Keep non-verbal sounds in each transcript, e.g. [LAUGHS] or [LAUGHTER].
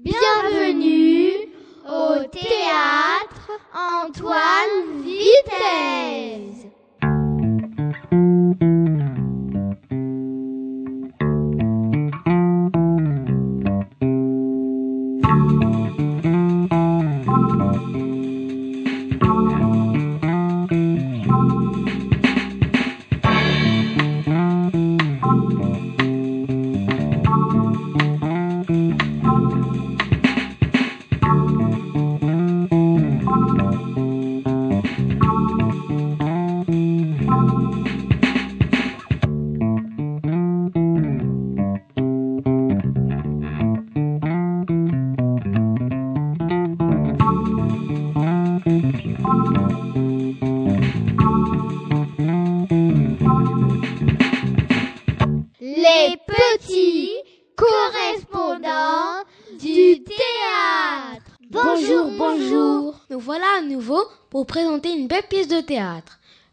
Bienvenue au théâtre Antoine Vitesse.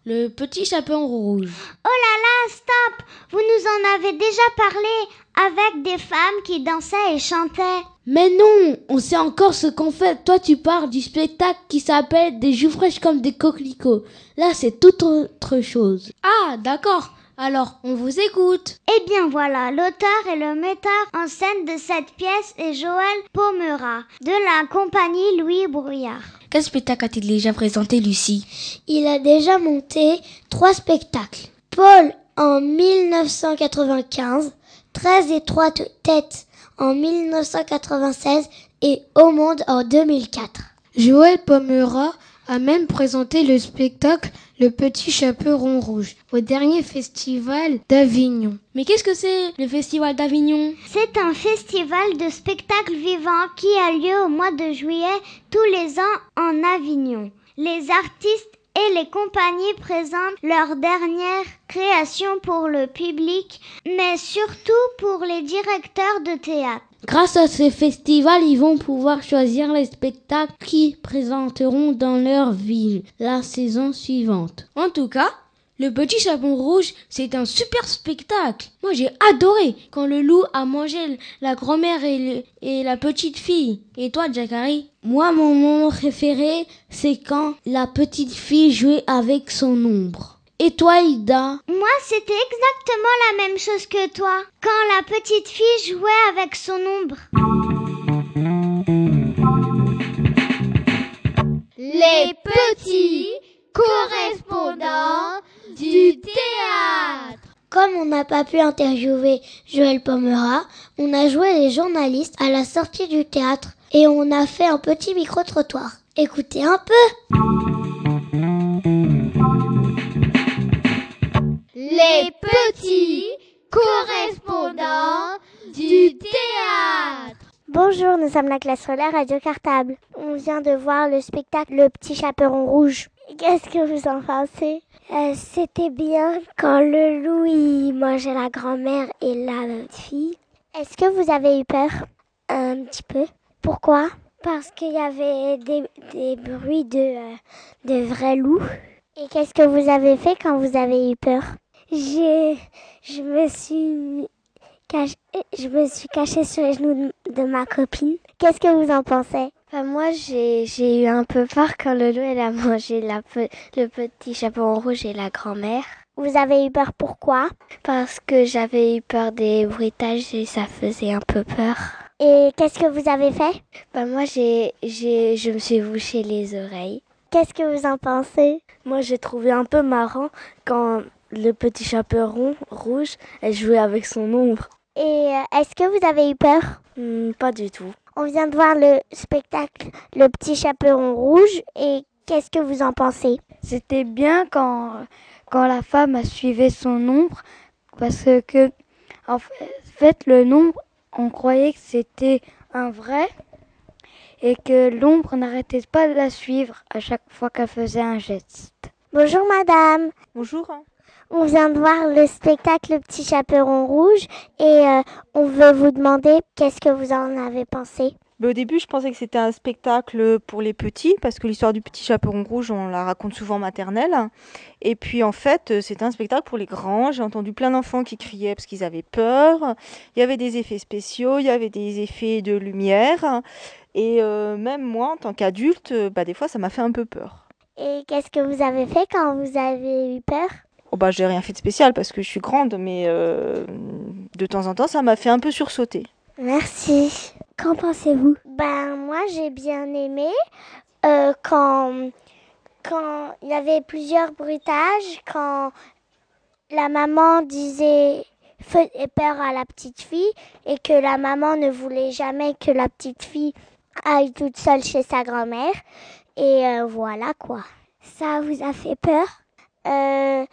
Le petit chaperon rouge. Oh là là, stop Vous nous en avez déjà parlé avec des femmes qui dansaient et chantaient. Mais non, on sait encore ce qu'on fait. Toi, tu parles du spectacle qui s'appelle Des joues fraîches comme des coquelicots. Là, c'est toute autre chose. Ah, d'accord. Alors, on vous écoute. Eh bien voilà, l'auteur et le metteur en scène de cette pièce est Joël Pomera, de la compagnie Louis Brouillard. Quel spectacle a-t-il déjà présenté, Lucie? Il a déjà monté trois spectacles. Paul en 1995, 13 et 3 têtes en 1996 et Au Monde en 2004. Joël Pomera a même présenté le spectacle Le Petit Chaperon Rouge au dernier festival d'Avignon. Mais qu'est-ce que c'est le festival d'Avignon? C'est un festival de spectacles vivants qui a lieu au mois de juillet tous les ans en Avignon. Les artistes et les compagnies présentent leurs dernières créations pour le public, mais surtout pour les directeurs de théâtre. Grâce à ce festival, ils vont pouvoir choisir les spectacles qu'ils présenteront dans leur ville la saison suivante. En tout cas, le petit chaperon rouge, c'est un super spectacle. Moi, j'ai adoré quand le loup a mangé la grand-mère et la petite fille. Et toi, Jacari Moi, mon moment préféré, c'est quand la petite fille jouait avec son ombre. Et toi, Ida Moi, c'était exactement la même chose que toi, quand la petite fille jouait avec son ombre. Les petits correspondants du théâtre. Comme on n'a pas pu interviewer Joël Pomera, on a joué les journalistes à la sortie du théâtre et on a fait un petit micro-trottoir. Écoutez un peu. Les petits correspondants du théâtre. Bonjour, nous sommes la classe scolaire Radio Cartable. On vient de voir le spectacle Le Petit Chaperon Rouge. Qu'est-ce que vous en pensez? Euh, C'était bien quand le loup mangeait la grand-mère et la fille. Est-ce que vous avez eu peur? Un petit peu. Pourquoi? Parce qu'il y avait des, des bruits de, euh, de vrais loups. Et qu'est-ce que vous avez fait quand vous avez eu peur? J'ai, je me suis cache- je me suis cachée sur les genoux de, de ma copine. Qu'est-ce que vous en pensez? Enfin, moi, j'ai j'ai eu un peu peur quand le loup elle a mangé la le petit chaperon rouge et la grand-mère. Vous avez eu peur pourquoi? Parce que j'avais eu peur des bruitages et ça faisait un peu peur. Et qu'est-ce que vous avez fait? Bah, moi, j'ai j'ai je me suis bouché les oreilles. Qu'est-ce que vous en pensez? Moi, j'ai trouvé un peu marrant quand le petit chaperon rouge elle jouait avec son ombre. Et euh, est-ce que vous avez eu peur? Hmm, pas du tout. On vient de voir le spectacle Le Petit Chaperon Rouge et qu'est-ce que vous en pensez? C'était bien quand, quand la femme a suivi son ombre parce que en fait le nombre on croyait que c'était un vrai et que l'ombre n'arrêtait pas de la suivre à chaque fois qu'elle faisait un geste. Bonjour madame. Bonjour. On vient de voir le spectacle Le Petit Chaperon Rouge et euh, on veut vous demander qu'est-ce que vous en avez pensé. Mais au début, je pensais que c'était un spectacle pour les petits, parce que l'histoire du petit chaperon rouge, on la raconte souvent maternelle. Et puis en fait, c'est un spectacle pour les grands. J'ai entendu plein d'enfants qui criaient parce qu'ils avaient peur. Il y avait des effets spéciaux, il y avait des effets de lumière. Et euh, même moi, en tant qu'adulte, bah, des fois, ça m'a fait un peu peur. Et qu'est-ce que vous avez fait quand vous avez eu peur? Oh bah j'ai rien fait de spécial parce que je suis grande, mais euh, de temps en temps ça m'a fait un peu sursauter. Merci. Qu'en pensez-vous? Ben moi j'ai bien aimé euh, quand quand il y avait plusieurs bruitages, quand la maman disait faisait peur à la petite fille et que la maman ne voulait jamais que la petite fille aille toute seule chez sa grand-mère et euh, voilà quoi. Ça vous a fait peur? Euh,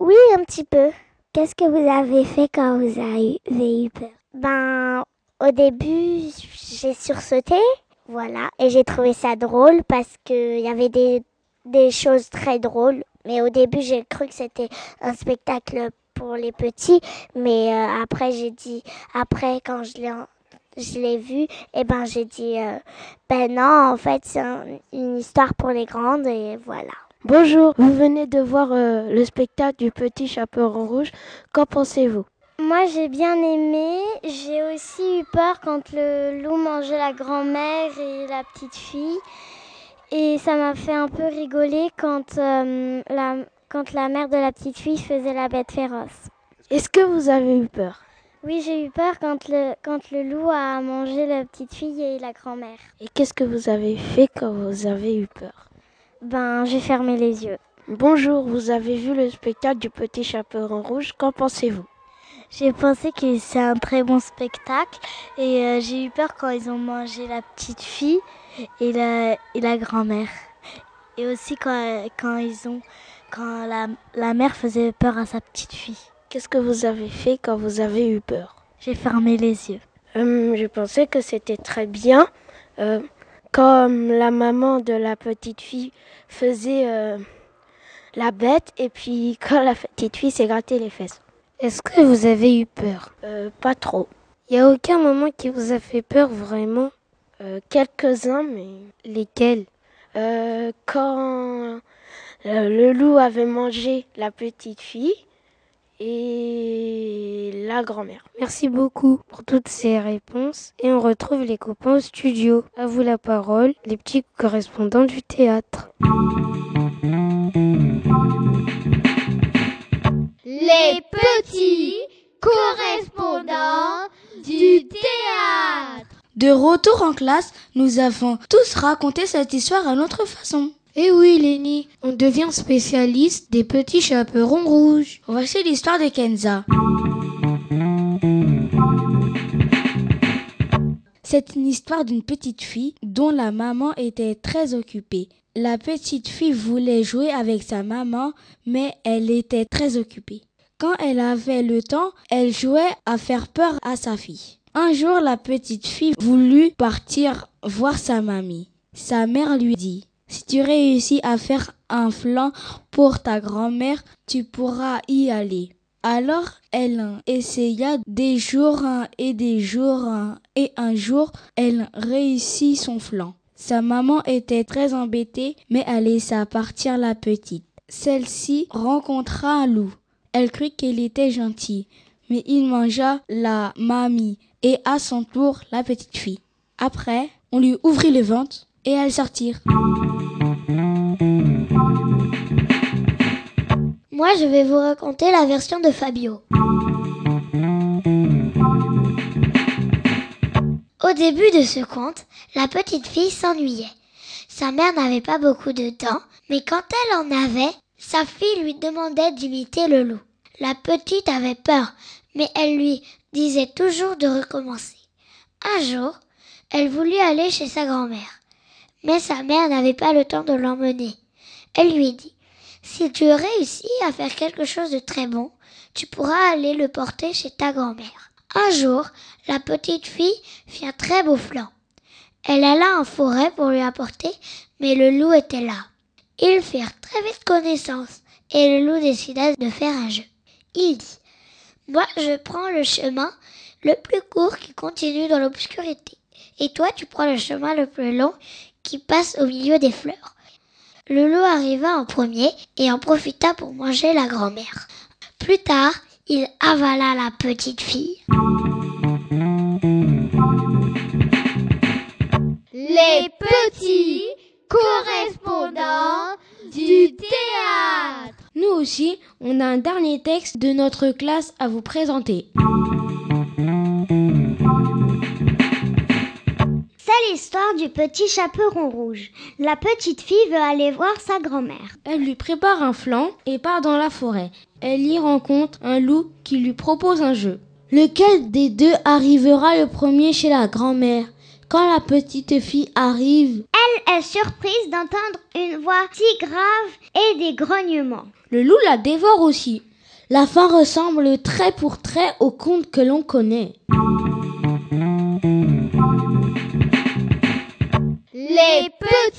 Oui un petit peu. Qu'est-ce que vous avez fait quand vous avez eu peur? Ben au début, j'ai sursauté, voilà, et j'ai trouvé ça drôle parce qu'il y avait des, des choses très drôles. Mais au début, j'ai cru que c'était un spectacle pour les petits, mais euh, après, j'ai dit, après, quand je l'ai je l'ai vu, et eh ben j'ai dit, euh, ben non, en fait, c'est une histoire pour les grandes, et voilà. Bonjour, vous venez de voir euh, le spectacle du Petit Chaperon Rouge. Qu'en pensez-vous? Moi j'ai bien aimé. J'ai aussi eu peur quand le loup mangeait la grand-mère et la petite fille. Et ça m'a fait un peu rigoler quand, euh, la, quand la mère de la petite fille faisait la bête féroce. Est-ce que vous avez eu peur? Oui, j'ai eu peur quand le, quand le loup a mangé la petite fille et la grand-mère. Et qu'est-ce que vous avez fait quand vous avez eu peur? Ben, j'ai fermé les yeux. Bonjour, vous avez vu le spectacle du Petit Chaperon Rouge. Qu'en pensez-vous? J'ai pensé que c'est un très bon spectacle et euh, j'ai eu peur quand ils ont mangé la petite fille et la, et la grand-mère. Et aussi quand, quand ils ont quand la, la mère faisait peur à sa petite fille. Qu'est-ce que vous avez fait quand vous avez eu peur? J'ai fermé les yeux. Euh, je pensais que c'était très bien. Euh, comme la maman de la petite fille faisait la bête et puis [LAUGHS] quand la petite fille s'est gratté les fesses. Est-ce que vous avez eu peur? Euh, Pas trop. Il n'y a aucun moment qui vous a fait peur vraiment? Euh, Quelques-uns, mais... Lesquels? Euh, Quand le loup avait mangé la petite fille et la grand-mère. Merci beaucoup pour toutes ces réponses et on retrouve les copains au studio. À vous la parole, les petits correspondants du théâtre. les petits correspondants du théâtre. De retour en classe, nous avons tous raconté cette histoire à notre façon. Eh oui, Lenny, on devient spécialiste des petits chaperons rouges. Voici l'histoire de Kenza. C'est une histoire d'une petite fille dont la maman était très occupée. La petite fille voulait jouer avec sa maman, mais elle était très occupée. Quand elle avait le temps, elle jouait à faire peur à sa fille. Un jour, la petite fille voulut partir voir sa mamie. Sa mère lui dit, si tu réussis à faire un flanc pour ta grand-mère, tu pourras y aller. Alors elle essaya des jours et des jours et un jour elle réussit son flanc. Sa maman était très embêtée mais elle laissa partir la petite. Celle-ci rencontra un loup. Elle crut qu'il était gentil, mais il mangea la mamie et à son tour la petite fille. Après, on lui ouvrit le ventre et elles sortirent. Moi, je vais vous raconter la version de Fabio. Au début de ce conte, la petite fille s'ennuyait. Sa mère n'avait pas beaucoup de temps, mais quand elle en avait, sa fille lui demandait d'imiter le loup. La petite avait peur, mais elle lui disait toujours de recommencer. Un jour, elle voulut aller chez sa grand-mère, mais sa mère n'avait pas le temps de l'emmener. Elle lui dit Si tu réussis à faire quelque chose de très bon, tu pourras aller le porter chez ta grand-mère. Un jour, la petite fille fit un très beau flanc. Elle alla en forêt pour lui apporter, mais le loup était là. Ils firent très vite connaissance et le loup décida de faire un jeu. Il dit Moi, je prends le chemin le plus court qui continue dans l'obscurité, et toi, tu prends le chemin le plus long qui passe au milieu des fleurs. Le loup arriva en premier et en profita pour manger la grand-mère. Plus tard, il avala la petite fille. Les petits correspondants du théâtre. Nous aussi, on a un dernier texte de notre classe à vous présenter. L'histoire du petit chaperon rouge. La petite fille veut aller voir sa grand-mère. Elle lui prépare un flanc et part dans la forêt. Elle y rencontre un loup qui lui propose un jeu. Lequel des deux arrivera le premier chez la grand-mère Quand la petite fille arrive, Elle est surprise d'entendre une voix si grave et des grognements. le loup la dévore aussi. La fin ressemble trait pour trait au conte que l'on connaît.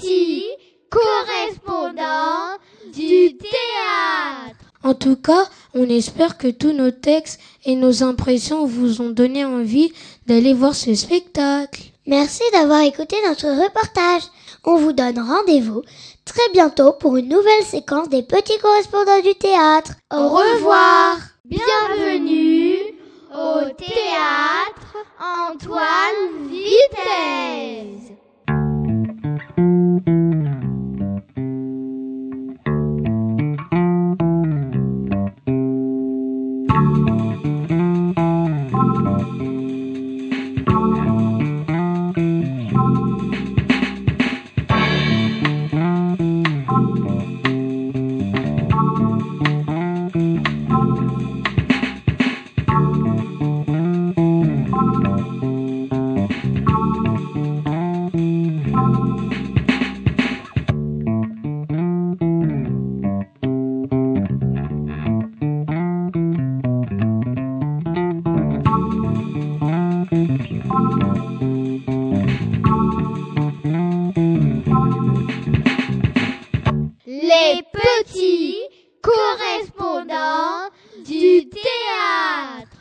Les petits correspondants du théâtre. En tout cas, on espère que tous nos textes et nos impressions vous ont donné envie d'aller voir ce spectacle. Merci d'avoir écouté notre reportage. On vous donne rendez-vous très bientôt pour une nouvelle séquence des petits correspondants du théâtre. Au revoir. Bienvenue au théâtre Antoine Vitesse.